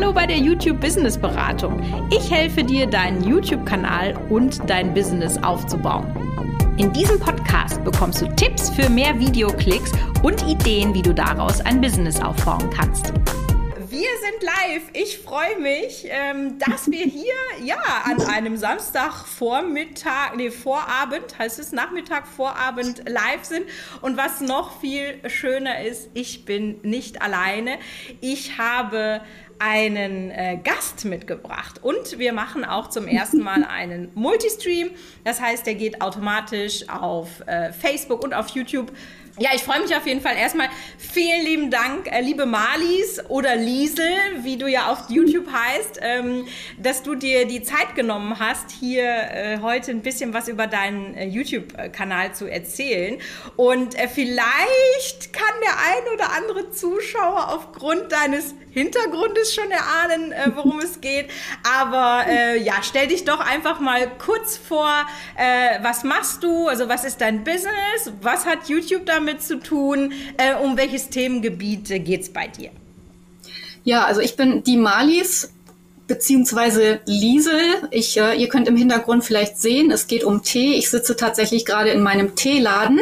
Hallo bei der YouTube Business Beratung. Ich helfe dir, deinen YouTube-Kanal und dein Business aufzubauen. In diesem Podcast bekommst du Tipps für mehr Videoklicks und Ideen, wie du daraus ein Business aufbauen kannst. Wir sind live. Ich freue mich, ähm, dass wir hier ja an einem Samstagvormittag, nee, Vorabend, heißt es Nachmittag, Vorabend live sind. Und was noch viel schöner ist, ich bin nicht alleine. Ich habe einen äh, Gast mitgebracht und wir machen auch zum ersten Mal einen Multistream. Das heißt, der geht automatisch auf äh, Facebook und auf YouTube ja, ich freue mich auf jeden Fall erstmal. Vielen lieben Dank, äh, liebe Marlies oder Liesel, wie du ja auf YouTube heißt, ähm, dass du dir die Zeit genommen hast, hier äh, heute ein bisschen was über deinen äh, YouTube-Kanal zu erzählen. Und äh, vielleicht kann der ein oder andere Zuschauer aufgrund deines Hintergrundes schon erahnen, äh, worum es geht. Aber äh, ja, stell dich doch einfach mal kurz vor, was machst du? Also was ist dein Business? Was hat YouTube damit damit zu tun? Äh, um welches Themengebiet äh, geht es bei dir? Ja, also ich bin die Malis beziehungsweise Liesel. Ich, äh, ihr könnt im Hintergrund vielleicht sehen, es geht um Tee. Ich sitze tatsächlich gerade in meinem Teeladen.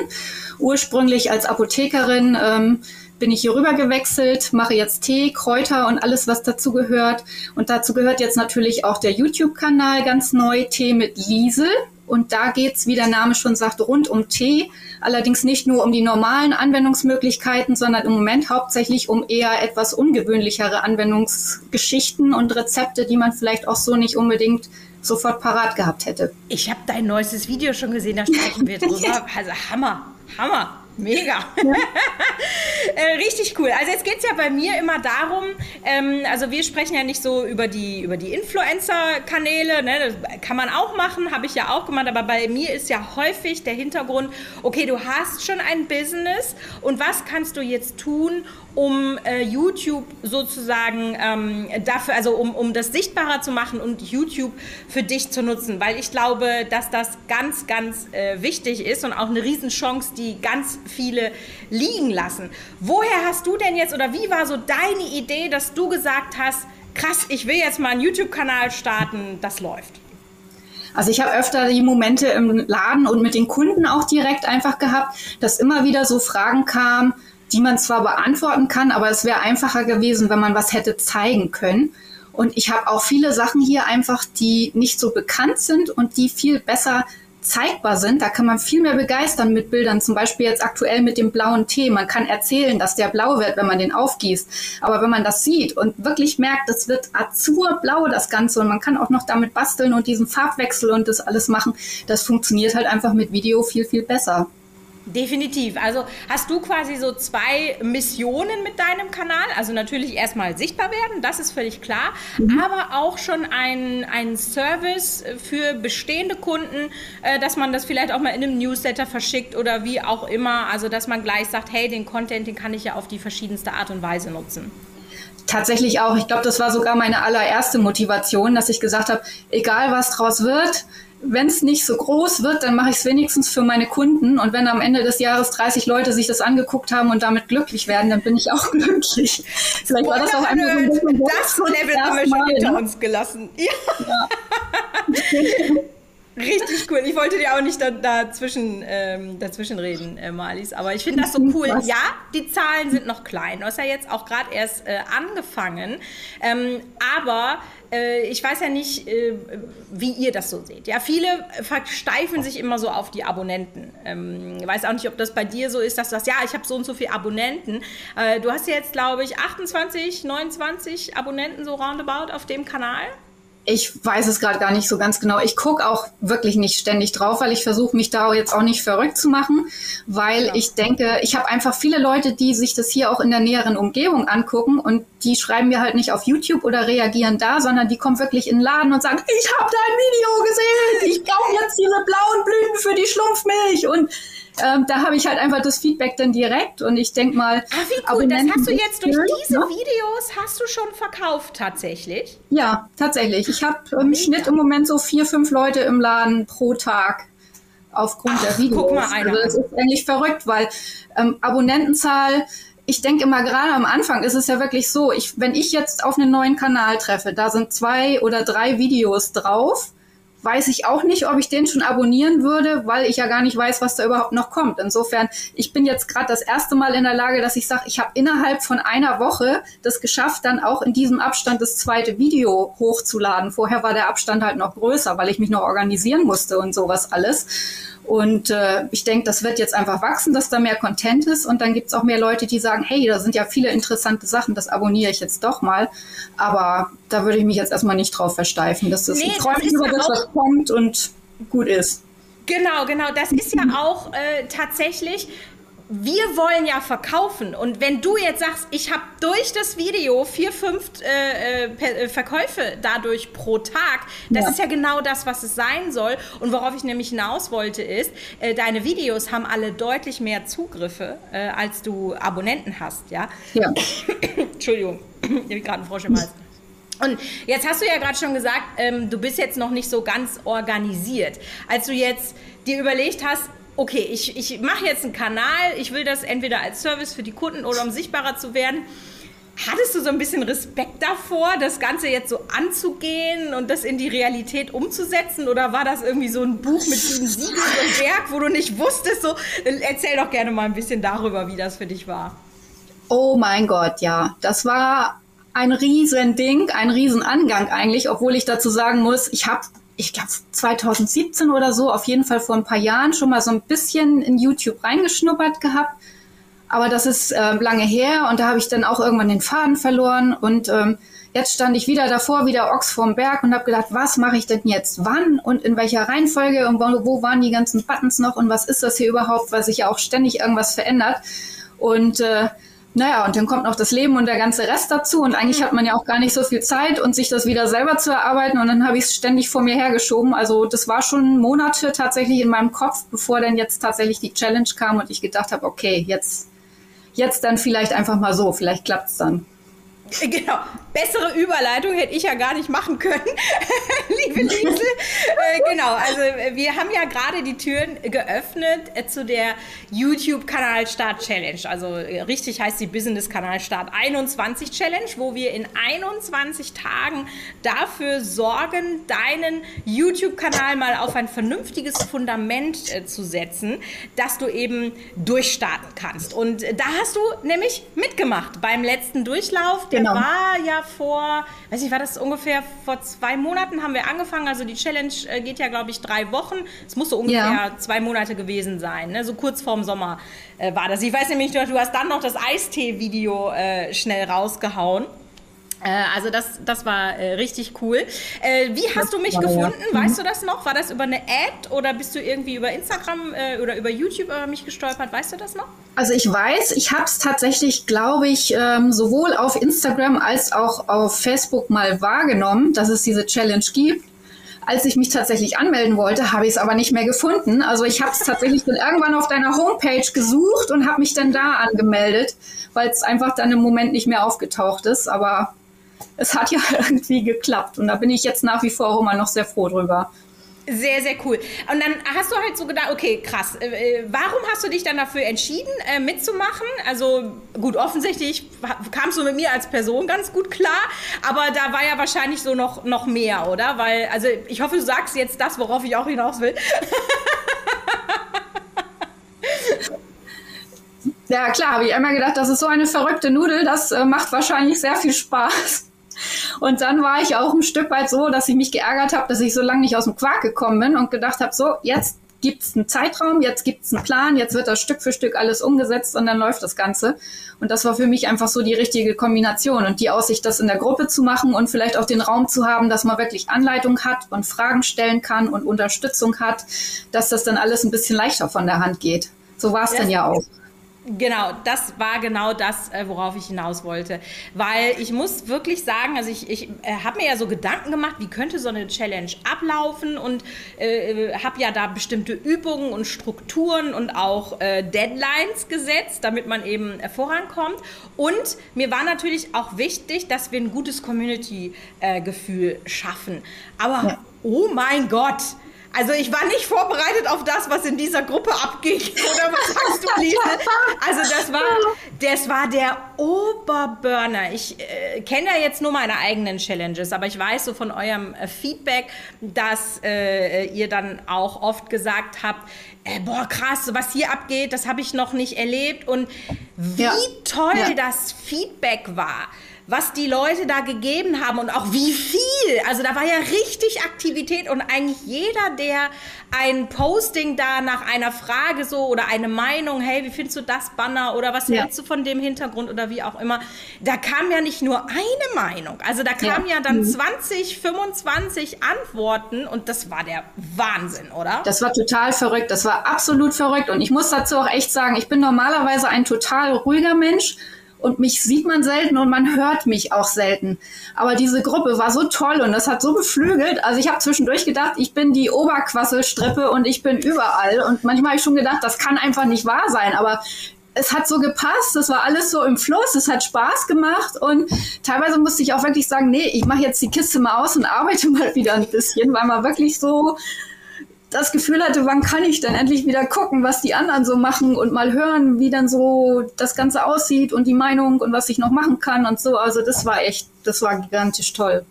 Ursprünglich als Apothekerin ähm, bin ich hier rüber gewechselt, mache jetzt Tee, Kräuter und alles, was dazu gehört. Und dazu gehört jetzt natürlich auch der YouTube-Kanal ganz neu, Tee mit Liesel. Und da geht's, wie der Name schon sagt, rund um Tee. Allerdings nicht nur um die normalen Anwendungsmöglichkeiten, sondern im Moment hauptsächlich um eher etwas ungewöhnlichere Anwendungsgeschichten und Rezepte, die man vielleicht auch so nicht unbedingt sofort parat gehabt hätte. Ich habe dein neuestes Video schon gesehen, da sprechen wir drüber. Also Hammer, Hammer. Mega. Ja. äh, richtig cool. Also jetzt geht es ja bei mir immer darum, ähm, also wir sprechen ja nicht so über die, über die Influencer-Kanäle, ne? das kann man auch machen, habe ich ja auch gemacht, aber bei mir ist ja häufig der Hintergrund, okay, du hast schon ein Business und was kannst du jetzt tun, um äh, YouTube sozusagen ähm, dafür, also um, um das sichtbarer zu machen und YouTube für dich zu nutzen, weil ich glaube, dass das ganz, ganz äh, wichtig ist und auch eine Riesenchance, die ganz viele liegen lassen. Woher hast du denn jetzt oder wie war so deine Idee, dass du gesagt hast, krass, ich will jetzt mal einen YouTube-Kanal starten, das läuft? Also ich habe öfter die Momente im Laden und mit den Kunden auch direkt einfach gehabt, dass immer wieder so Fragen kamen, die man zwar beantworten kann, aber es wäre einfacher gewesen, wenn man was hätte zeigen können. Und ich habe auch viele Sachen hier einfach, die nicht so bekannt sind und die viel besser zeigbar sind. Da kann man viel mehr begeistern mit Bildern. Zum Beispiel jetzt aktuell mit dem blauen Tee. Man kann erzählen, dass der blau wird, wenn man den aufgießt. Aber wenn man das sieht und wirklich merkt, es wird azurblau das Ganze und man kann auch noch damit basteln und diesen Farbwechsel und das alles machen, das funktioniert halt einfach mit Video viel, viel besser. Definitiv. Also hast du quasi so zwei Missionen mit deinem Kanal. Also natürlich erstmal sichtbar werden, das ist völlig klar, mhm. aber auch schon ein, ein Service für bestehende Kunden, äh, dass man das vielleicht auch mal in einem Newsletter verschickt oder wie auch immer. Also dass man gleich sagt, hey, den Content, den kann ich ja auf die verschiedenste Art und Weise nutzen. Tatsächlich auch. Ich glaube, das war sogar meine allererste Motivation, dass ich gesagt habe, egal was draus wird, wenn es nicht so groß wird, dann mache ich es wenigstens für meine Kunden. Und wenn am Ende des Jahres 30 Leute sich das angecht haben und damit glücklich werden, dann bin ich auch glücklich. Vielleicht war das auch einfach so ein bisschen Das Level haben wir schon hinter uns gelassen. Ja. ja. Richtig cool. Ich wollte dir auch nicht da, dazwischen, ähm, dazwischen reden, äh, Marlies, aber ich finde das so cool. Ja, die Zahlen sind noch klein. Du hast ja jetzt auch gerade erst äh, angefangen. Ähm, aber ich weiß ja nicht, äh, wie ihr das so seht. Ja, viele versteifen sich immer so auf die Abonnenten. Ähm, ich weiß auch nicht, ob das bei dir so ist, dass du sagst, ja, ich habe so und so viele Abonnenten. Äh, du hast jetzt, glaube ich, 28, 29 Abonnenten so roundabout auf dem Kanal. Ich weiß es gerade gar nicht so ganz genau. Ich gucke auch wirklich nicht ständig drauf, weil ich versuche, mich da jetzt auch nicht verrückt zu machen, weil ja. ich denke, ich habe einfach viele Leute, die sich das hier auch in der näheren Umgebung angucken und die schreiben mir halt nicht auf YouTube oder reagieren da, sondern die kommen wirklich in den Laden und sagen, ich habe dein Video gesehen, ich kaufe jetzt diese blauen Blüten für die Schlumpfmilch und ähm, da habe ich halt einfach das Feedback dann direkt und ich denke mal. Ah, wie cool, das hast du jetzt durch diese ne? Videos hast du schon verkauft tatsächlich? Ja, tatsächlich. Ich habe im Schnitt im Moment so vier, fünf Leute im Laden pro Tag aufgrund Ach, der Videos. Guck mal einer. Also das ist eigentlich verrückt, weil ähm, Abonnentenzahl ich denke immer gerade am Anfang ist es ja wirklich so, ich, wenn ich jetzt auf einen neuen Kanal treffe, da sind zwei oder drei Videos drauf weiß ich auch nicht, ob ich den schon abonnieren würde, weil ich ja gar nicht weiß, was da überhaupt noch kommt. Insofern, ich bin jetzt gerade das erste Mal in der Lage, dass ich sage, ich habe innerhalb von einer Woche das geschafft, dann auch in diesem Abstand das zweite Video hochzuladen. Vorher war der Abstand halt noch größer, weil ich mich noch organisieren musste und sowas alles. Und äh, ich denke, das wird jetzt einfach wachsen, dass da mehr Content ist. Und dann gibt es auch mehr Leute, die sagen, hey, da sind ja viele interessante Sachen, das abonniere ich jetzt doch mal. Aber da würde ich mich jetzt erstmal nicht drauf versteifen. Das ist, nee, ich freue mich über das, was kommt und gut ist. Genau, genau. Das ist ja auch äh, tatsächlich wir wollen ja verkaufen. Und wenn du jetzt sagst, ich habe durch das Video vier, fünf äh, äh, äh, Verkäufe dadurch pro Tag, das ja. ist ja genau das, was es sein soll. Und worauf ich nämlich hinaus wollte, ist, äh, deine Videos haben alle deutlich mehr Zugriffe, äh, als du Abonnenten hast. Ja. ja. Entschuldigung, ich habe gerade einen Frosch im Hals. Und jetzt hast du ja gerade schon gesagt, ähm, du bist jetzt noch nicht so ganz organisiert. Als du jetzt dir überlegt hast, okay, ich, ich mache jetzt einen Kanal, ich will das entweder als Service für die Kunden oder um sichtbarer zu werden. Hattest du so ein bisschen Respekt davor, das Ganze jetzt so anzugehen und das in die Realität umzusetzen? Oder war das irgendwie so ein Buch mit sieben Siegeln und Werk, wo du nicht wusstest? So, erzähl doch gerne mal ein bisschen darüber, wie das für dich war. Oh mein Gott, ja. Das war ein Riesending, ein Riesenangang eigentlich, obwohl ich dazu sagen muss, ich habe ich glaube 2017 oder so, auf jeden Fall vor ein paar Jahren schon mal so ein bisschen in YouTube reingeschnuppert gehabt. Aber das ist äh, lange her und da habe ich dann auch irgendwann den Faden verloren und ähm, jetzt stand ich wieder davor, wieder Ochs vorm Berg und habe gedacht, was mache ich denn jetzt wann und in welcher Reihenfolge und wo, wo waren die ganzen Buttons noch und was ist das hier überhaupt, weil sich ja auch ständig irgendwas verändert. Und äh, naja, und dann kommt noch das Leben und der ganze Rest dazu. Und eigentlich hat man ja auch gar nicht so viel Zeit und sich das wieder selber zu erarbeiten. Und dann habe ich es ständig vor mir hergeschoben. Also das war schon Monate tatsächlich in meinem Kopf, bevor dann jetzt tatsächlich die Challenge kam und ich gedacht habe, okay, jetzt, jetzt dann vielleicht einfach mal so, vielleicht klappt es dann. Genau, bessere Überleitung hätte ich ja gar nicht machen können, liebe Liesel. äh, genau, also wir haben ja gerade die Türen geöffnet äh, zu der YouTube-Kanal Start Challenge. Also äh, richtig heißt die Business Kanal Start 21 Challenge, wo wir in 21 Tagen dafür sorgen, deinen YouTube-Kanal mal auf ein vernünftiges Fundament äh, zu setzen, dass du eben durchstarten kannst. Und da hast du nämlich mitgemacht beim letzten Durchlauf. Der genau. war ja vor, weiß ich, war das ungefähr vor zwei Monaten haben wir angefangen. Also die Challenge äh, geht ja, glaube ich, drei Wochen. Es muss so ungefähr ja. zwei Monate gewesen sein. Ne? So kurz vorm Sommer äh, war das. Ich weiß nämlich, du hast dann noch das Eistee-Video äh, schnell rausgehauen. Äh, also das, das war äh, richtig cool. Äh, wie hast du mich gefunden? Ja. Weißt du das noch? War das über eine Ad oder bist du irgendwie über Instagram äh, oder über YouTube über mich gestolpert? Weißt du das noch? Also ich weiß, ich habe es tatsächlich, glaube ich, ähm, sowohl auf Instagram als auch auf Facebook mal wahrgenommen, dass es diese Challenge gibt. Als ich mich tatsächlich anmelden wollte, habe ich es aber nicht mehr gefunden. Also ich habe es tatsächlich dann irgendwann auf deiner Homepage gesucht und habe mich dann da angemeldet, weil es einfach dann im Moment nicht mehr aufgetaucht ist. Aber es hat ja irgendwie geklappt. Und da bin ich jetzt nach wie vor auch immer noch sehr froh drüber. Sehr, sehr cool. Und dann hast du halt so gedacht, okay, krass, äh, äh, warum hast du dich dann dafür entschieden, äh, mitzumachen? Also gut, offensichtlich kamst du mit mir als Person ganz gut klar, aber da war ja wahrscheinlich so noch, noch mehr, oder? Weil, also ich hoffe, du sagst jetzt das, worauf ich auch hinaus will. ja, klar, habe ich einmal gedacht, das ist so eine verrückte Nudel, das äh, macht wahrscheinlich sehr viel Spaß. Und dann war ich auch ein Stück weit so, dass ich mich geärgert habe, dass ich so lange nicht aus dem Quark gekommen bin und gedacht habe, so, jetzt gibt es einen Zeitraum, jetzt gibt es einen Plan, jetzt wird das Stück für Stück alles umgesetzt und dann läuft das Ganze. Und das war für mich einfach so die richtige Kombination und die Aussicht, das in der Gruppe zu machen und vielleicht auch den Raum zu haben, dass man wirklich Anleitung hat und Fragen stellen kann und Unterstützung hat, dass das dann alles ein bisschen leichter von der Hand geht. So war es dann ja auch. Genau, das war genau das, äh, worauf ich hinaus wollte. Weil ich muss wirklich sagen, also ich, ich äh, habe mir ja so Gedanken gemacht, wie könnte so eine Challenge ablaufen und äh, habe ja da bestimmte Übungen und Strukturen und auch äh, Deadlines gesetzt, damit man eben äh, vorankommt. Und mir war natürlich auch wichtig, dass wir ein gutes Community-Gefühl schaffen. Aber, ja. oh mein Gott, Also ich war nicht vorbereitet auf das, was in dieser Gruppe abging. Oder was sagst du, Lise? Also das war, das war der Oberburner. Ich äh, kenne ja jetzt nur meine eigenen Challenges, aber ich weiß so von eurem äh, Feedback, dass äh, ihr dann auch oft gesagt habt, äh, boah krass, was hier abgeht, das habe ich noch nicht erlebt. Und wie ja. toll ja. das Feedback war was die Leute da gegeben haben und auch wie viel. Also da war ja richtig Aktivität und eigentlich jeder, der ein Posting da nach einer Frage so oder eine Meinung, hey, wie findest du das Banner oder was ja. hältst du von dem Hintergrund oder wie auch immer, da kam ja nicht nur eine Meinung. Also da kamen ja, ja dann mhm. 20, 25 Antworten und das war der Wahnsinn, oder? Das war total verrückt. Das war absolut verrückt und ich muss dazu auch echt sagen, ich bin normalerweise ein total ruhiger Mensch und mich sieht man selten und man hört mich auch selten. Aber diese Gruppe war so toll und das hat so beflügelt. Also ich habe zwischendurch gedacht, ich bin die Oberquasselstrippe und ich bin überall. Und manchmal habe ich schon gedacht, das kann einfach nicht wahr sein. Aber es hat so gepasst, es war alles so im Fluss, es hat Spaß gemacht und teilweise musste ich auch wirklich sagen, nee, ich mache jetzt die Kiste mal aus und arbeite mal wieder ein bisschen, weil man wirklich so das Gefühl hatte, wann kann ich denn endlich wieder gucken, was die anderen so machen und mal hören, wie dann so das Ganze aussieht und die Meinung und was ich noch machen kann und so. Also das war echt, das war gigantisch toll.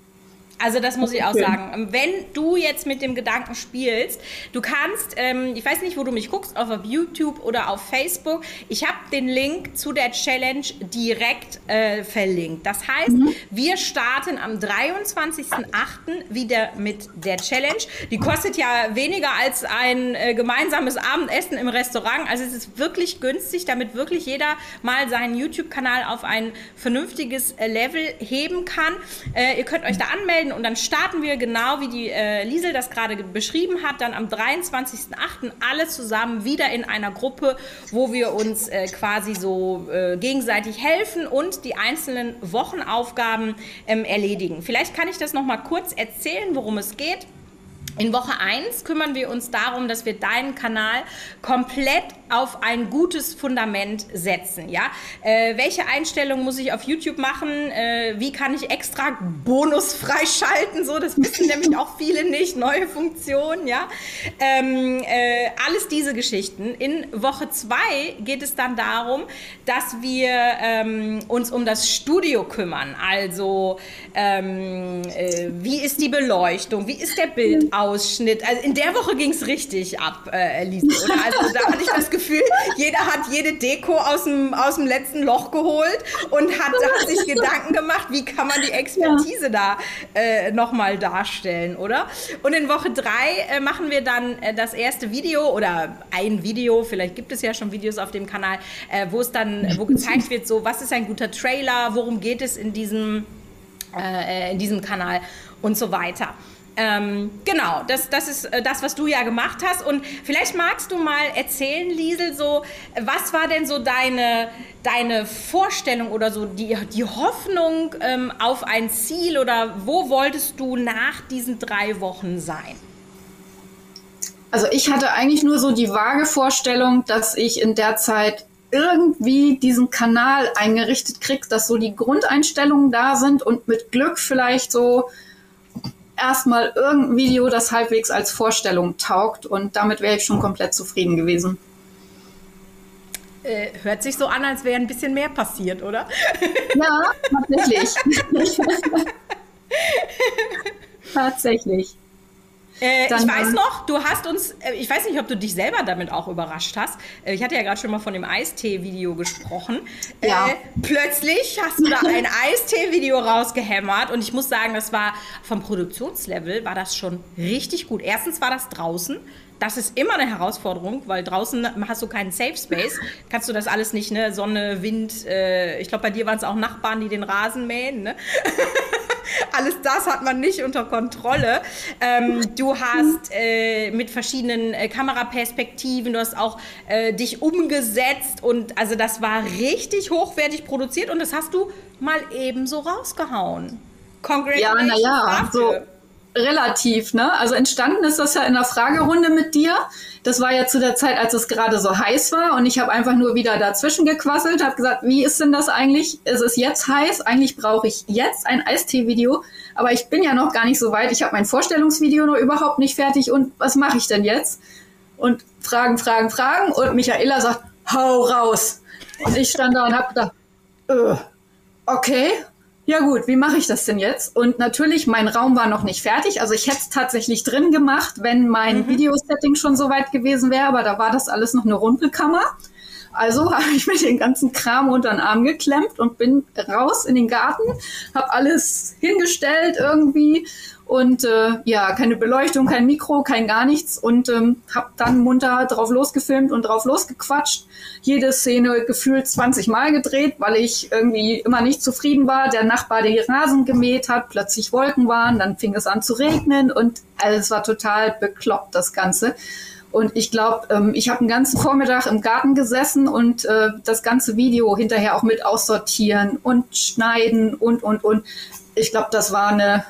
Also das muss ich auch sagen. Wenn du jetzt mit dem Gedanken spielst, du kannst, ähm, ich weiß nicht, wo du mich guckst, auf YouTube oder auf Facebook. Ich habe den Link zu der Challenge direkt äh, verlinkt. Das heißt, mhm. wir starten am 23.08. wieder mit der Challenge. Die kostet ja weniger als ein äh, gemeinsames Abendessen im Restaurant. Also es ist wirklich günstig, damit wirklich jeder mal seinen YouTube-Kanal auf ein vernünftiges äh, Level heben kann. Äh, ihr könnt euch da anmelden melden und dann starten wir genau, wie die äh, Liesel das gerade beschrieben hat, dann am 23.08. alle zusammen wieder in einer Gruppe, wo wir uns äh, quasi so äh, gegenseitig helfen und die einzelnen Wochenaufgaben ähm, erledigen. Vielleicht kann ich das noch mal kurz erzählen, worum es geht. In Woche 1 kümmern wir uns darum, dass wir deinen Kanal komplett auf ein gutes Fundament setzen. Ja? Äh, welche Einstellungen muss ich auf YouTube machen? Äh, wie kann ich extra Bonus freischalten? So, das wissen nämlich auch viele nicht. Neue Funktionen, ja. Ähm, äh, alles diese Geschichten. In Woche 2 geht es dann darum, dass wir ähm, uns um das Studio kümmern. Also, ähm, äh, wie ist die Beleuchtung? Wie ist der Bildausschnitt? Ausschnitt. Also in der Woche ging es richtig ab, äh, Elise, oder? Also da hatte ich das Gefühl, jeder hat jede Deko aus dem, aus dem letzten Loch geholt und hat, hat sich Gedanken gemacht, wie kann man die Expertise ja. da äh, nochmal darstellen, oder? Und in Woche drei äh, machen wir dann äh, das erste Video oder ein Video, vielleicht gibt es ja schon Videos auf dem Kanal, äh, wo es dann, wo gezeigt wird, so was ist ein guter Trailer, worum geht es in diesem, äh, in diesem Kanal und so weiter. Ähm, genau, das, das ist äh, das, was du ja gemacht hast. Und vielleicht magst du mal erzählen, Liesel, so, was war denn so deine, deine Vorstellung oder so die, die Hoffnung ähm, auf ein Ziel oder wo wolltest du nach diesen drei Wochen sein? Also ich hatte eigentlich nur so die vage Vorstellung, dass ich in der Zeit irgendwie diesen Kanal eingerichtet kriege, dass so die Grundeinstellungen da sind und mit Glück vielleicht so erstmal irgendein Video, das halbwegs als Vorstellung taugt und damit wäre ich schon komplett zufrieden gewesen. Äh, hört sich so an, als wäre ein bisschen mehr passiert, oder? Ja, tatsächlich. tatsächlich. Äh, ich weiß noch, du hast uns, äh, ich weiß nicht, ob du dich selber damit auch überrascht hast. Äh, ich hatte ja gerade schon mal von dem Eistee-Video gesprochen. Äh, ja. plötzlich hast du da ein Eistee-Video rausgehämmert und ich muss sagen, das war vom Produktionslevel war das schon richtig gut. Erstens war das draußen. Das ist immer eine Herausforderung, weil draußen hast du keinen Safe Space. Kannst du das alles nicht, ne? Sonne, Wind. Äh, ich glaube, bei dir waren es auch Nachbarn, die den Rasen mähen, ne? Alles das hat man nicht unter Kontrolle. Ähm, du hast äh, mit verschiedenen äh, Kameraperspektiven, du hast auch äh, dich umgesetzt und also das war richtig hochwertig produziert und das hast du mal ebenso rausgehauen. Congratulations. Ja, naja, so relativ, ne? Also entstanden ist das ja in der Fragerunde mit dir. Das war ja zu der Zeit, als es gerade so heiß war und ich habe einfach nur wieder dazwischen gequasselt, habe gesagt, wie ist denn das eigentlich? Ist es jetzt heiß? Eigentlich brauche ich jetzt ein Eistee-Video, aber ich bin ja noch gar nicht so weit. Ich habe mein Vorstellungsvideo noch überhaupt nicht fertig und was mache ich denn jetzt? Und Fragen, Fragen, Fragen und Michaela sagt, hau raus. Und ich stand da und habe gedacht, äh, okay, ja gut, wie mache ich das denn jetzt? Und natürlich, mein Raum war noch nicht fertig. Also ich hätte es tatsächlich drin gemacht, wenn mein mhm. Videosetting schon so weit gewesen wäre, aber da war das alles noch eine Rumpelkammer. Also habe ich mir den ganzen Kram unter den Arm geklemmt und bin raus in den Garten, habe alles hingestellt irgendwie und äh, ja, keine Beleuchtung, kein Mikro, kein gar nichts und ähm, habe dann munter drauf losgefilmt und drauf losgequatscht. Jede Szene gefühlt 20 Mal gedreht, weil ich irgendwie immer nicht zufrieden war. Der Nachbar, der die Rasen gemäht hat, plötzlich Wolken waren, dann fing es an zu regnen und alles war total bekloppt, das Ganze. Und ich glaube, ähm, ich habe einen ganzen Vormittag im Garten gesessen und äh, das ganze Video hinterher auch mit aussortieren und schneiden und, und, und. Ich glaube, das war eine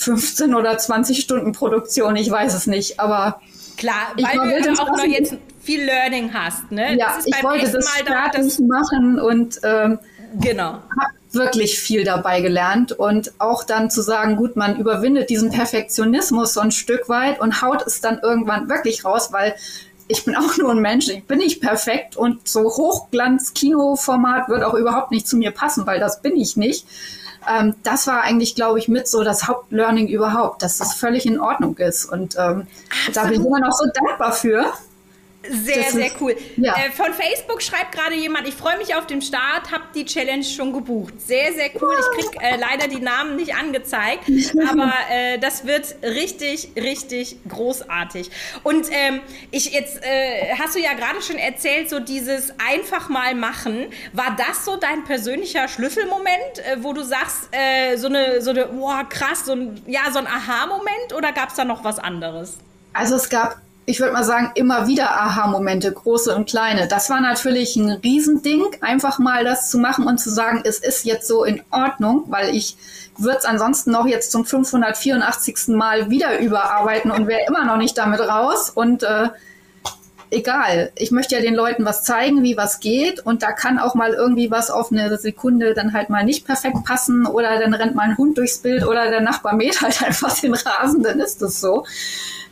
15 oder 20 Stunden Produktion, ich weiß es nicht, aber Klar, weil du auch noch jetzt viel Learning hast, ne? Ja, ich wollte das Mal fertig da, machen und ähm, genau. habe wirklich viel dabei gelernt und auch dann zu sagen, gut, man überwindet diesen Perfektionismus so ein Stück weit und haut es dann irgendwann wirklich raus, weil ich bin auch nur ein Mensch, ich bin nicht perfekt und so Hochglanz-Kinoformat wird auch überhaupt nicht zu mir passen, weil das bin ich nicht ähm, das war eigentlich, glaube ich, mit so das Hauptlearning überhaupt, dass das völlig in Ordnung ist. Und ähm, da bin ich immer noch so dankbar für. Sehr, das sehr ist, cool. Ja. Äh, von Facebook schreibt gerade jemand, ich freue mich auf den Start, habe die Challenge schon gebucht. Sehr, sehr cool. Ich kriege äh, leider die Namen nicht angezeigt, aber äh, das wird richtig, richtig großartig. Und ähm, ich jetzt äh, hast du ja gerade schon erzählt, so dieses einfach mal machen. War das so dein persönlicher Schlüsselmoment, äh, wo du sagst, äh, so eine, so eine, boah, krass, so ein, ja, so ein Aha-Moment oder gab es da noch was anderes? Also es gab ich würde mal sagen, immer wieder Aha-Momente, große und kleine. Das war natürlich ein Riesending, einfach mal das zu machen und zu sagen, es ist jetzt so in Ordnung, weil ich würde es ansonsten noch jetzt zum 584. Mal wieder überarbeiten und wäre immer noch nicht damit raus. Und äh, egal, ich möchte ja den Leuten was zeigen, wie was geht. Und da kann auch mal irgendwie was auf eine Sekunde dann halt mal nicht perfekt passen oder dann rennt mal ein Hund durchs Bild oder der Nachbar mäht halt einfach den Rasen, dann ist das so.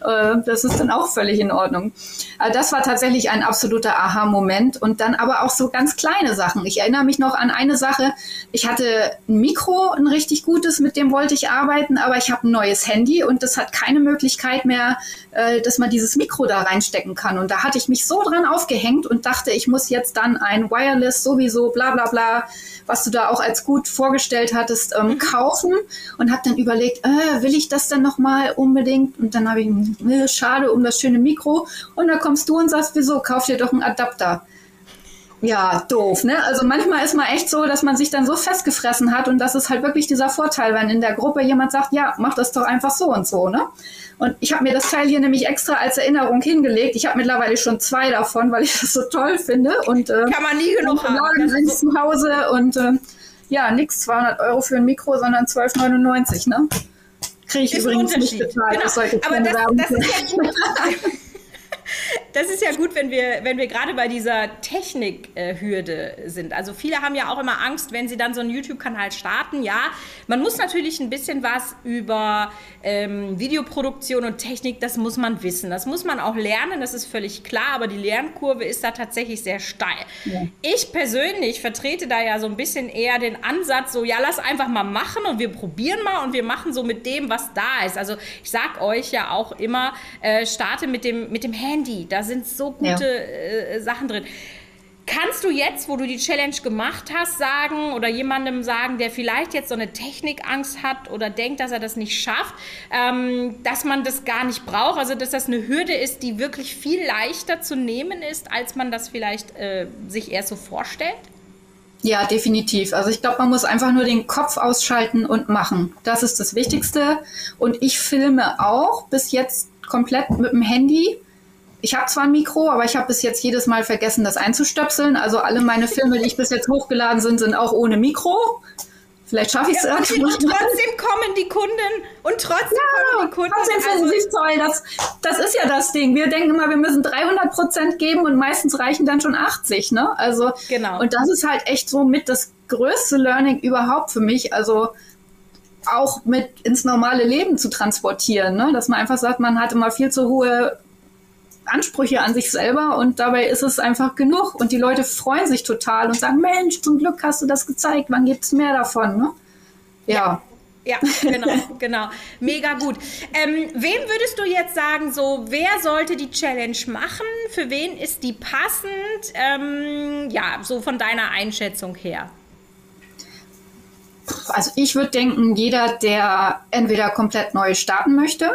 Äh, das ist dann auch völlig in Ordnung. Also das war tatsächlich ein absoluter Aha-Moment und dann aber auch so ganz kleine Sachen. Ich erinnere mich noch an eine Sache. Ich hatte ein Mikro, ein richtig gutes, mit dem wollte ich arbeiten, aber ich habe ein neues Handy und das hat keine Möglichkeit mehr, äh, dass man dieses Mikro da reinstecken kann. Und da hatte ich mich so dran aufgehängt und dachte, ich muss jetzt dann ein Wireless sowieso, bla bla bla, was du da auch als gut vorgestellt hattest, ähm, mhm. kaufen und habe dann überlegt, äh, will ich das denn nochmal unbedingt? Und dann habe ich äh, schade um das schöne Mikro. Und dann kommst du und sagst, wieso, kauf dir doch einen Adapter. Ja, doof, ne? Also manchmal ist man echt so, dass man sich dann so festgefressen hat und das ist halt wirklich dieser Vorteil, wenn in der Gruppe jemand sagt, ja, mach das doch einfach so und so, ne? Und ich habe mir das Teil hier nämlich extra als Erinnerung hingelegt. Ich habe mittlerweile schon zwei davon, weil ich das so toll finde und äh, kann man nie genug haben. Eins so zu Hause und äh, ja, nix 200 Euro für ein Mikro, sondern 12,99, ne? Kriege ich ist übrigens nicht bezahlt. Genau. Aber das, das ist ja. Das ist ja gut, wenn wir, wenn wir gerade bei dieser Technikhürde sind. Also viele haben ja auch immer Angst, wenn sie dann so einen YouTube-Kanal starten. Ja, man muss natürlich ein bisschen was über ähm, Videoproduktion und Technik, das muss man wissen. Das muss man auch lernen, das ist völlig klar, aber die Lernkurve ist da tatsächlich sehr steil. Ja. Ich persönlich vertrete da ja so ein bisschen eher den Ansatz, so ja, lass einfach mal machen und wir probieren mal und wir machen so mit dem, was da ist. Also ich sag euch ja auch immer, äh, starte mit dem, mit dem Handy. Da sind so gute ja. äh, Sachen drin. Kannst du jetzt, wo du die Challenge gemacht hast, sagen oder jemandem sagen, der vielleicht jetzt so eine Technikangst hat oder denkt, dass er das nicht schafft, ähm, dass man das gar nicht braucht? Also, dass das eine Hürde ist, die wirklich viel leichter zu nehmen ist, als man das vielleicht äh, sich erst so vorstellt? Ja, definitiv. Also ich glaube, man muss einfach nur den Kopf ausschalten und machen. Das ist das Wichtigste. Und ich filme auch bis jetzt komplett mit dem Handy ich habe zwar ein Mikro, aber ich habe bis jetzt jedes Mal vergessen, das einzustöpseln. Also alle meine Filme, die ich bis jetzt hochgeladen sind, sind auch ohne Mikro. Vielleicht schaffe ich es ja, irgendwann. Und trotzdem kommen die Kunden und trotzdem ja, kommen die Kunden. Trotzdem finden also, sie toll. Das, das ist ja das Ding. Wir denken immer, wir müssen 300 Prozent geben und meistens reichen dann schon 80. Ne? Also, genau. Und das ist halt echt so mit das größte Learning überhaupt für mich. Also auch mit ins normale Leben zu transportieren. Ne? Dass man einfach sagt, man hat immer viel zu hohe Ansprüche an sich selber und dabei ist es einfach genug. Und die Leute freuen sich total und sagen, Mensch, zum Glück hast du das gezeigt, wann gibt es mehr davon? Ne? Ja. Ja, genau, genau. Mega gut. Ähm, wem würdest du jetzt sagen, so, wer sollte die Challenge machen? Für wen ist die passend? Ähm, ja, so von deiner Einschätzung her. Also ich würde denken, jeder, der entweder komplett neu starten möchte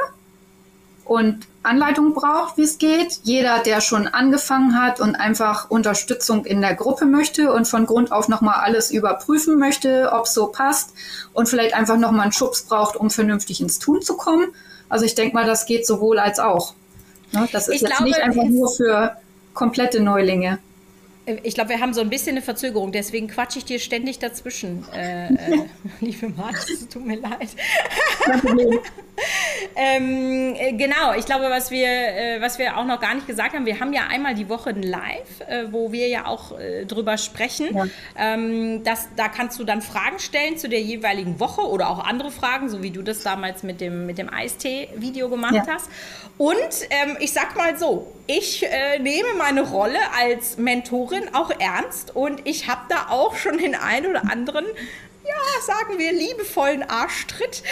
und Anleitung braucht, wie es geht. Jeder, der schon angefangen hat und einfach Unterstützung in der Gruppe möchte und von Grund auf nochmal alles überprüfen möchte, ob es so passt und vielleicht einfach nochmal einen Schubs braucht, um vernünftig ins Tun zu kommen. Also ich denke mal, das geht sowohl als auch. Ne? Das ist ich jetzt glaube, nicht einfach nur für komplette Neulinge. Ich glaube, wir haben so ein bisschen eine Verzögerung, deswegen quatsche ich dir ständig dazwischen. Äh, äh, liebe Marc, es tut mir leid. Ähm, äh, genau, ich glaube, was wir, äh, was wir auch noch gar nicht gesagt haben, wir haben ja einmal die Woche ein Live, äh, wo wir ja auch äh, drüber sprechen. Ja. Ähm, das, da kannst du dann Fragen stellen zu der jeweiligen Woche oder auch andere Fragen, so wie du das damals mit dem, mit dem Eistee-Video gemacht ja. hast. Und ähm, ich sag mal so, ich nehme meine Rolle als Mentorin auch ernst und ich habe da auch schon den einen oder anderen ja, sagen wir, liebevollen Arschtritt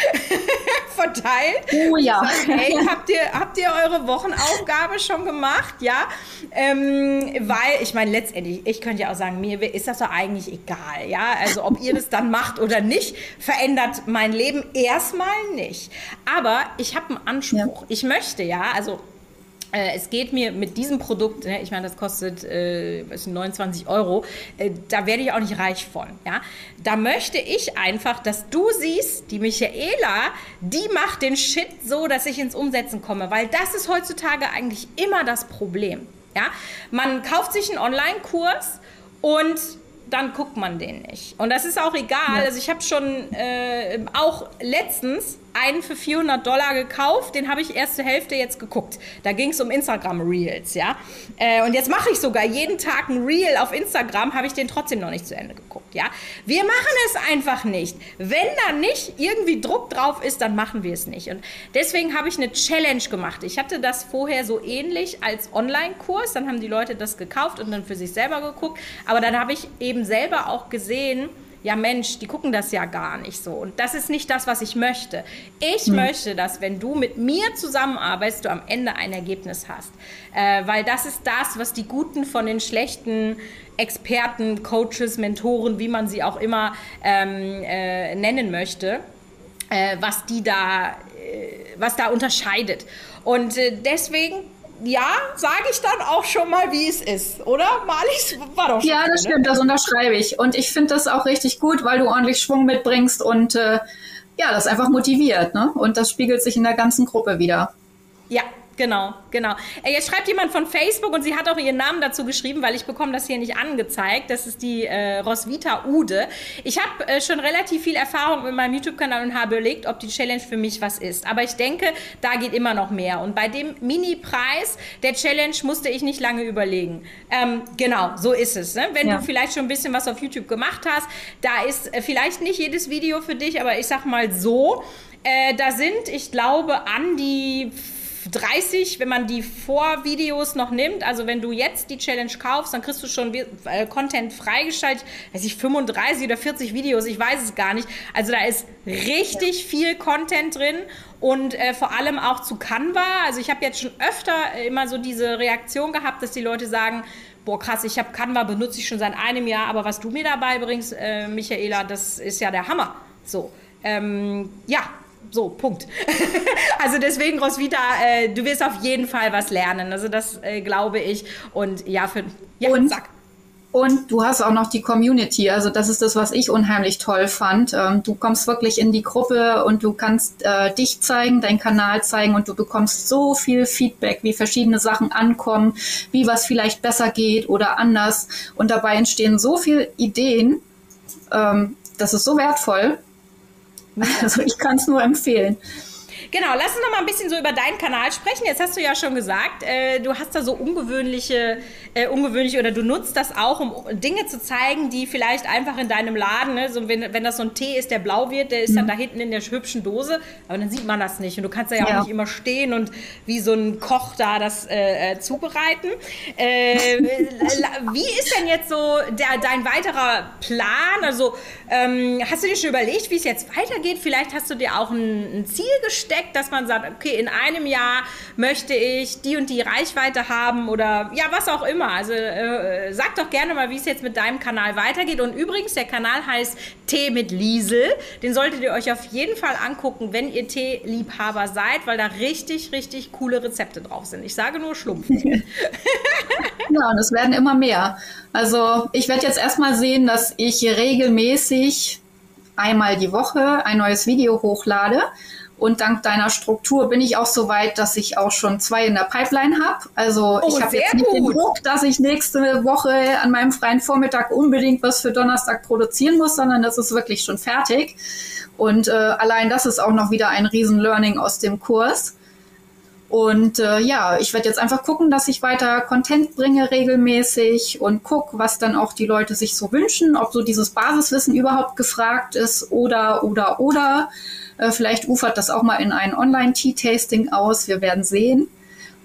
verteilt. Oh ja. Sagen, hey, habt ihr, habt ihr eure Wochenaufgabe schon gemacht? Ja. Ähm, weil, ich meine, letztendlich, ich könnte ja auch sagen, mir ist das doch eigentlich egal. Ja. Also, ob ihr das dann macht oder nicht, verändert mein Leben erstmal nicht. Aber ich habe einen Anspruch. Ja. Ich möchte ja, also es geht mir mit diesem Produkt, ne, ich meine, das kostet äh, 29 Euro, äh, da werde ich auch nicht reich von. Ja? Da möchte ich einfach, dass du siehst, die Michaela, die macht den Shit so, dass ich ins Umsetzen komme, weil das ist heutzutage eigentlich immer das Problem. Ja? Man kauft sich einen Online-Kurs und dann guckt man den nicht. Und das ist auch egal. Ja. Also ich habe schon äh, auch letztens einen für 400 Dollar gekauft, den habe ich erste Hälfte jetzt geguckt. Da ging es um Instagram Reels, ja. Äh, und jetzt mache ich sogar jeden Tag ein Reel auf Instagram, habe ich den trotzdem noch nicht zu Ende geguckt, ja. Wir machen es einfach nicht. Wenn da nicht irgendwie Druck drauf ist, dann machen wir es nicht. Und deswegen habe ich eine Challenge gemacht. Ich hatte das vorher so ähnlich als Online-Kurs, dann haben die Leute das gekauft und dann für sich selber geguckt. Aber dann habe ich eben selber auch gesehen, ja Mensch, die gucken das ja gar nicht so. Und das ist nicht das, was ich möchte. Ich mhm. möchte, dass wenn du mit mir zusammenarbeitest, du am Ende ein Ergebnis hast. Äh, weil das ist das, was die Guten von den schlechten Experten, Coaches, Mentoren, wie man sie auch immer ähm, äh, nennen möchte, äh, was die da, äh, was da unterscheidet. Und äh, deswegen ja, sage ich dann auch schon mal, wie es ist, oder? Malis war doch schon Ja, das ne? stimmt, das unterschreibe ich. Und ich finde das auch richtig gut, weil du ordentlich Schwung mitbringst und äh, ja, das einfach motiviert. Ne? Und das spiegelt sich in der ganzen Gruppe wieder. Ja, Genau, genau. Äh, jetzt schreibt jemand von Facebook und sie hat auch ihren Namen dazu geschrieben, weil ich bekomme das hier nicht angezeigt. Das ist die äh, Roswitha Ude. Ich habe äh, schon relativ viel Erfahrung mit meinem YouTube-Kanal und habe überlegt, ob die Challenge für mich was ist. Aber ich denke, da geht immer noch mehr. Und bei dem Mini-Preis der Challenge musste ich nicht lange überlegen. Ähm, genau, so ist es. Ne? Wenn ja. du vielleicht schon ein bisschen was auf YouTube gemacht hast, da ist äh, vielleicht nicht jedes Video für dich, aber ich sag mal so, äh, da sind, ich glaube, an die 30, wenn man die Vorvideos noch nimmt. Also wenn du jetzt die Challenge kaufst, dann kriegst du schon äh, Content freigeschaltet. Weiß ich, 35 oder 40 Videos, ich weiß es gar nicht. Also da ist richtig viel Content drin und äh, vor allem auch zu Canva. Also ich habe jetzt schon öfter äh, immer so diese Reaktion gehabt, dass die Leute sagen, boah krass, ich habe Canva benutze ich schon seit einem Jahr, aber was du mir dabei bringst, äh, Michaela, das ist ja der Hammer. So, ähm, ja, so, Punkt. also deswegen, Roswitha, äh, du wirst auf jeden Fall was lernen. Also das äh, glaube ich. Und ja, für ja, und, sag. Und du hast auch noch die Community. Also das ist das, was ich unheimlich toll fand. Ähm, du kommst wirklich in die Gruppe und du kannst äh, dich zeigen, deinen Kanal zeigen und du bekommst so viel Feedback, wie verschiedene Sachen ankommen, wie was vielleicht besser geht oder anders. Und dabei entstehen so viele Ideen. Ähm, das ist so wertvoll. Also ich kann es nur empfehlen. Genau, lass uns noch mal ein bisschen so über deinen Kanal sprechen. Jetzt hast du ja schon gesagt, äh, du hast da so ungewöhnliche, äh, ungewöhnliche oder du nutzt das auch, um Dinge zu zeigen, die vielleicht einfach in deinem Laden, ne, so wenn, wenn das so ein Tee ist, der blau wird, der ist mhm. dann da hinten in der hübschen Dose, aber dann sieht man das nicht und du kannst da ja, ja. auch nicht immer stehen und wie so ein Koch da das äh, äh zubereiten. Äh, wie ist denn jetzt so der, dein weiterer Plan? Also ähm, hast du dir schon überlegt, wie es jetzt weitergeht? Vielleicht hast du dir auch ein, ein Ziel gesteckt? Steckt, dass man sagt, okay, in einem Jahr möchte ich die und die Reichweite haben oder ja, was auch immer. Also äh, sag doch gerne mal, wie es jetzt mit deinem Kanal weitergeht. Und übrigens, der Kanal heißt Tee mit Liesel. Den solltet ihr euch auf jeden Fall angucken, wenn ihr Teeliebhaber seid, weil da richtig, richtig coole Rezepte drauf sind. Ich sage nur Schlumpf. ja, und es werden immer mehr. Also ich werde jetzt erstmal sehen, dass ich regelmäßig einmal die Woche ein neues Video hochlade. Und dank deiner Struktur bin ich auch so weit, dass ich auch schon zwei in der Pipeline habe. Also oh, ich habe jetzt nicht gut. den Druck, dass ich nächste Woche an meinem freien Vormittag unbedingt was für Donnerstag produzieren muss, sondern das ist wirklich schon fertig. Und äh, allein das ist auch noch wieder ein Riesen-Learning aus dem Kurs. Und äh, ja, ich werde jetzt einfach gucken, dass ich weiter Content bringe regelmäßig und gucke, was dann auch die Leute sich so wünschen, ob so dieses Basiswissen überhaupt gefragt ist oder, oder, oder. Äh, vielleicht ufert das auch mal in ein Online-Tea-Tasting aus. Wir werden sehen.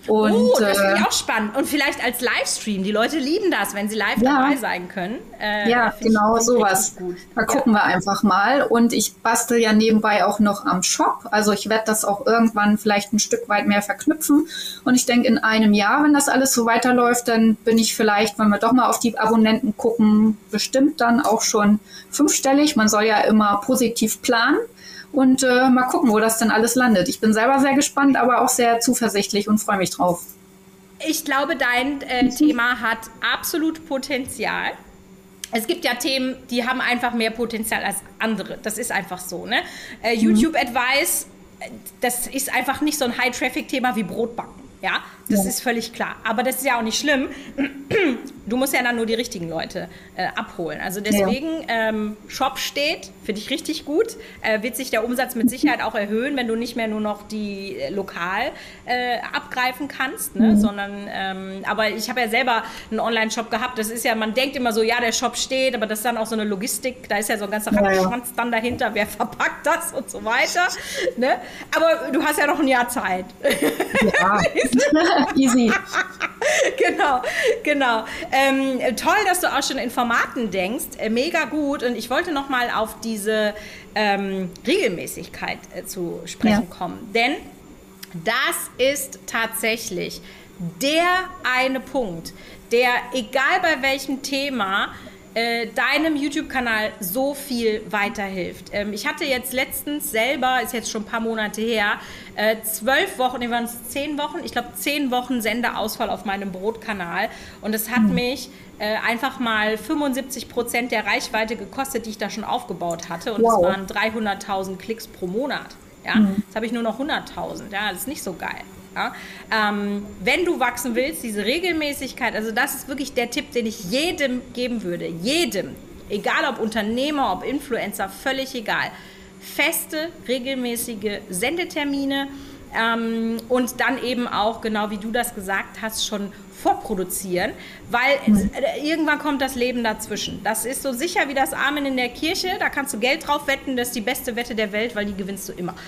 Und, oh, das finde ich äh, auch spannend. Und vielleicht als Livestream. Die Leute lieben das, wenn sie live ja, dabei sein können. Äh, ja, genau sowas. Da gucken ja. wir einfach mal. Und ich bastel ja nebenbei auch noch am Shop. Also ich werde das auch irgendwann vielleicht ein Stück weit mehr verknüpfen. Und ich denke, in einem Jahr, wenn das alles so weiterläuft, dann bin ich vielleicht, wenn wir doch mal auf die Abonnenten gucken, bestimmt dann auch schon fünfstellig. Man soll ja immer positiv planen und äh, mal gucken, wo das denn alles landet. Ich bin selber sehr gespannt, aber auch sehr zuversichtlich und freue mich drauf. Ich glaube, dein äh, Thema hat absolut Potenzial. Es gibt ja Themen, die haben einfach mehr Potenzial als andere. Das ist einfach so. Ne? Äh, mhm. YouTube Advice, das ist einfach nicht so ein High-Traffic-Thema wie Brotbacken. Ja, das ja. ist völlig klar. Aber das ist ja auch nicht schlimm. Du musst ja dann nur die richtigen Leute äh, abholen. Also deswegen, ja. ähm, Shop steht, finde ich richtig gut. Äh, wird sich der Umsatz mit Sicherheit auch erhöhen, wenn du nicht mehr nur noch die äh, lokal äh, abgreifen kannst, ne? Mhm. sondern, ähm, aber ich habe ja selber einen Online-Shop gehabt. Das ist ja, man denkt immer so, ja, der Shop steht, aber das ist dann auch so eine Logistik. Da ist ja so ein ganzer ja, Rattenschwanz dann dahinter. Wer verpackt das und so weiter. Ne? Aber du hast ja noch ein Jahr Zeit. Ja. Easy. genau, genau. Ähm, toll, dass du auch schon in Formaten denkst. Äh, mega gut. Und ich wollte noch mal auf diese ähm, Regelmäßigkeit äh, zu sprechen ja. kommen. Denn das ist tatsächlich der eine Punkt, der, egal bei welchem Thema, äh, deinem YouTube-Kanal so viel weiterhilft. Ähm, ich hatte jetzt letztens selber, ist jetzt schon ein paar Monate her, äh, zwölf Wochen, nee, waren es zehn Wochen, ich glaube zehn Wochen Sendeausfall auf meinem Brotkanal und es hat mhm. mich äh, einfach mal 75 Prozent der Reichweite gekostet, die ich da schon aufgebaut hatte und wow. das waren 300.000 Klicks pro Monat. Ja, mhm. jetzt habe ich nur noch 100.000. Ja, das ist nicht so geil. Ja? Ähm, wenn du wachsen willst, diese Regelmäßigkeit, also das ist wirklich der Tipp, den ich jedem geben würde. Jedem. Egal ob Unternehmer, ob Influencer, völlig egal. Feste, regelmäßige Sendetermine ähm, und dann eben auch, genau wie du das gesagt hast, schon vorproduzieren, weil mhm. irgendwann kommt das Leben dazwischen. Das ist so sicher wie das Amen in der Kirche, da kannst du Geld drauf wetten, das ist die beste Wette der Welt, weil die gewinnst du immer.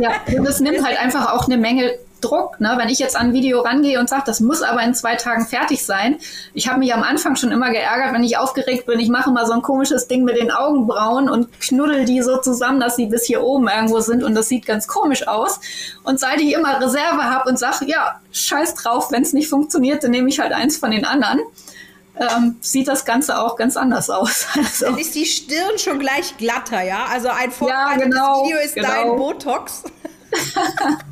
Ja, und es nimmt halt einfach auch eine Menge Druck. Ne? Wenn ich jetzt an ein Video rangehe und sage, das muss aber in zwei Tagen fertig sein. Ich habe mich am Anfang schon immer geärgert, wenn ich aufgeregt bin. Ich mache mal so ein komisches Ding mit den Augenbrauen und knuddel die so zusammen, dass sie bis hier oben irgendwo sind und das sieht ganz komisch aus. Und seit ich immer Reserve habe und sage, ja, scheiß drauf, wenn es nicht funktioniert, dann nehme ich halt eins von den anderen. Ähm, sieht das Ganze auch ganz anders aus. Also. Dann ist die Stirn schon gleich glatter, ja? Also ein vorbereitetes ja, genau, Video ist genau. dein Botox.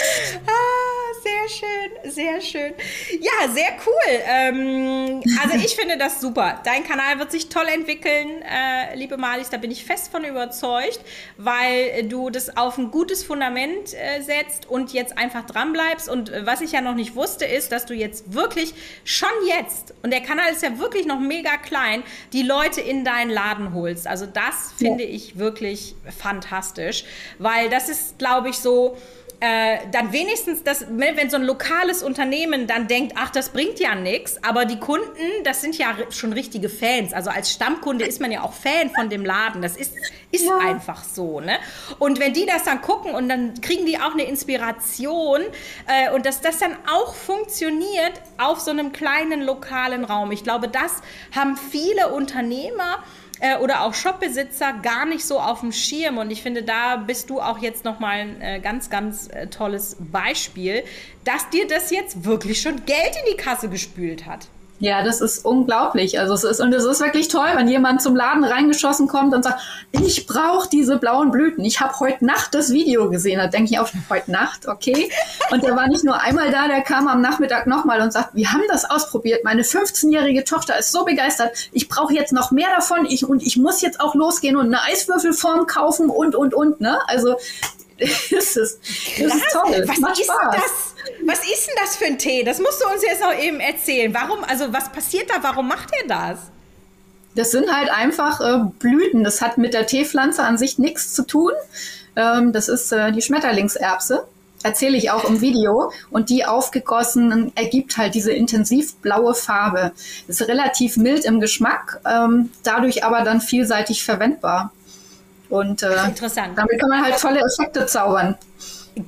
sehr schön, sehr schön. Ja, sehr cool. Ähm, also ich finde das super. Dein Kanal wird sich toll entwickeln, äh, liebe Malis, da bin ich fest von überzeugt, weil du das auf ein gutes Fundament äh, setzt und jetzt einfach dran bleibst. Und äh, was ich ja noch nicht wusste, ist, dass du jetzt wirklich schon jetzt, und der Kanal ist ja wirklich noch mega klein, die Leute in deinen Laden holst. Also das finde ja. ich wirklich fantastisch, weil das ist, glaube ich, so, äh, dann wenigstens das, wenn so ein lokales Unternehmen dann denkt, ach, das bringt ja nichts, aber die Kunden, das sind ja schon richtige Fans. Also als Stammkunde ist man ja auch Fan von dem Laden. Das ist, ist ja. einfach so. Ne? Und wenn die das dann gucken und dann kriegen die auch eine Inspiration äh, und dass das dann auch funktioniert auf so einem kleinen lokalen Raum. Ich glaube, das haben viele Unternehmer äh, oder auch Shopbesitzer gar nicht so auf dem Schirm. Und ich finde, da bist du auch jetzt nochmal ein äh, ganz, ganz äh, tolles Beispiel, dass dir das jetzt wirklich schon Geld in die Kasse gespült hat. Ja, das ist unglaublich. Also es ist und es ist wirklich toll, wenn jemand zum Laden reingeschossen kommt und sagt, ich brauche diese blauen Blüten. Ich habe heute Nacht das Video gesehen. Da denke ich auch heute Nacht, okay. Und der war nicht nur einmal da, der kam am Nachmittag nochmal und sagt, wir haben das ausprobiert. Meine 15-jährige Tochter ist so begeistert. Ich brauche jetzt noch mehr davon. Ich und ich muss jetzt auch losgehen und eine Eiswürfelform kaufen und und und. Ne? Also das ist, das ist toll. Was Macht Spaß. Was ist denn das für ein Tee? Das musst du uns jetzt noch eben erzählen. Warum, also was passiert da? Warum macht ihr das? Das sind halt einfach äh, Blüten. Das hat mit der Teepflanze an sich nichts zu tun. Ähm, das ist äh, die Schmetterlingserbse. Erzähle ich auch im Video. Und die aufgegossen ergibt halt diese intensiv blaue Farbe. Ist relativ mild im Geschmack, ähm, dadurch aber dann vielseitig verwendbar. Und äh, Interessant. damit kann man halt tolle Effekte zaubern.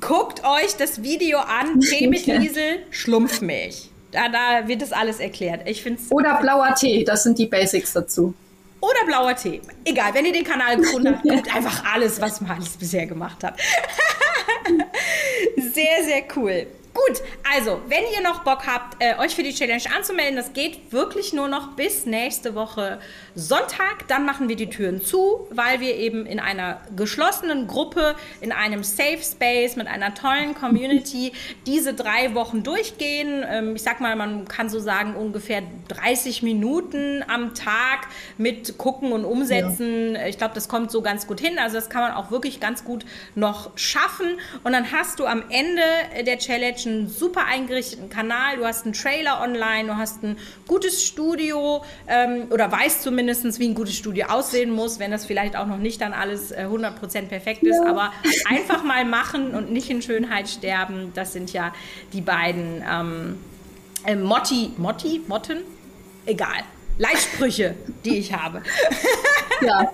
Guckt euch das Video an, Tee mit Liesel, Schlumpfmilch. Da, da wird das alles erklärt. Ich find's Oder blauer Tee, das sind die Basics dazu. Oder blauer Tee. Egal, wenn ihr den Kanal gefunden habt, guckt einfach alles, was Marlies bisher gemacht hat. sehr, sehr cool. Gut, also, wenn ihr noch Bock habt, äh, euch für die Challenge anzumelden, das geht wirklich nur noch bis nächste Woche Sonntag. Dann machen wir die Türen zu, weil wir eben in einer geschlossenen Gruppe, in einem Safe Space mit einer tollen Community diese drei Wochen durchgehen. Ähm, ich sag mal, man kann so sagen, ungefähr 30 Minuten am Tag mit Gucken und Umsetzen. Ja. Ich glaube, das kommt so ganz gut hin. Also, das kann man auch wirklich ganz gut noch schaffen. Und dann hast du am Ende der Challenge einen super eingerichteten Kanal, du hast einen Trailer online, du hast ein gutes Studio ähm, oder weißt zumindest, wie ein gutes Studio aussehen muss, wenn das vielleicht auch noch nicht dann alles äh, 100% perfekt ist, ja. aber einfach mal machen und nicht in Schönheit sterben, das sind ja die beiden ähm, äh, Motti, Motti, Motten? Egal. Leitsprüche, die ich habe. Ja,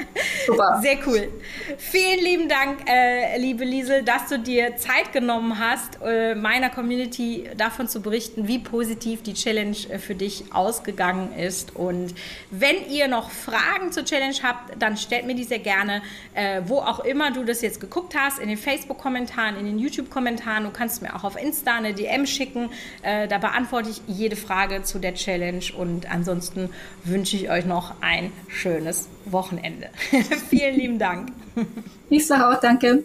super. Sehr cool. Vielen lieben Dank, äh, liebe Liesel, dass du dir Zeit genommen hast, äh, meiner Community davon zu berichten, wie positiv die Challenge äh, für dich ausgegangen ist. Und wenn ihr noch Fragen zur Challenge habt, dann stellt mir die sehr gerne, äh, wo auch immer du das jetzt geguckt hast, in den Facebook-Kommentaren, in den YouTube-Kommentaren. Du kannst mir auch auf Insta eine DM schicken. Äh, da beantworte ich jede Frage zu der Challenge. Und ansonsten wünsche ich euch noch ein schönes Wochenende. Vielen lieben Dank. Ich sage auch danke.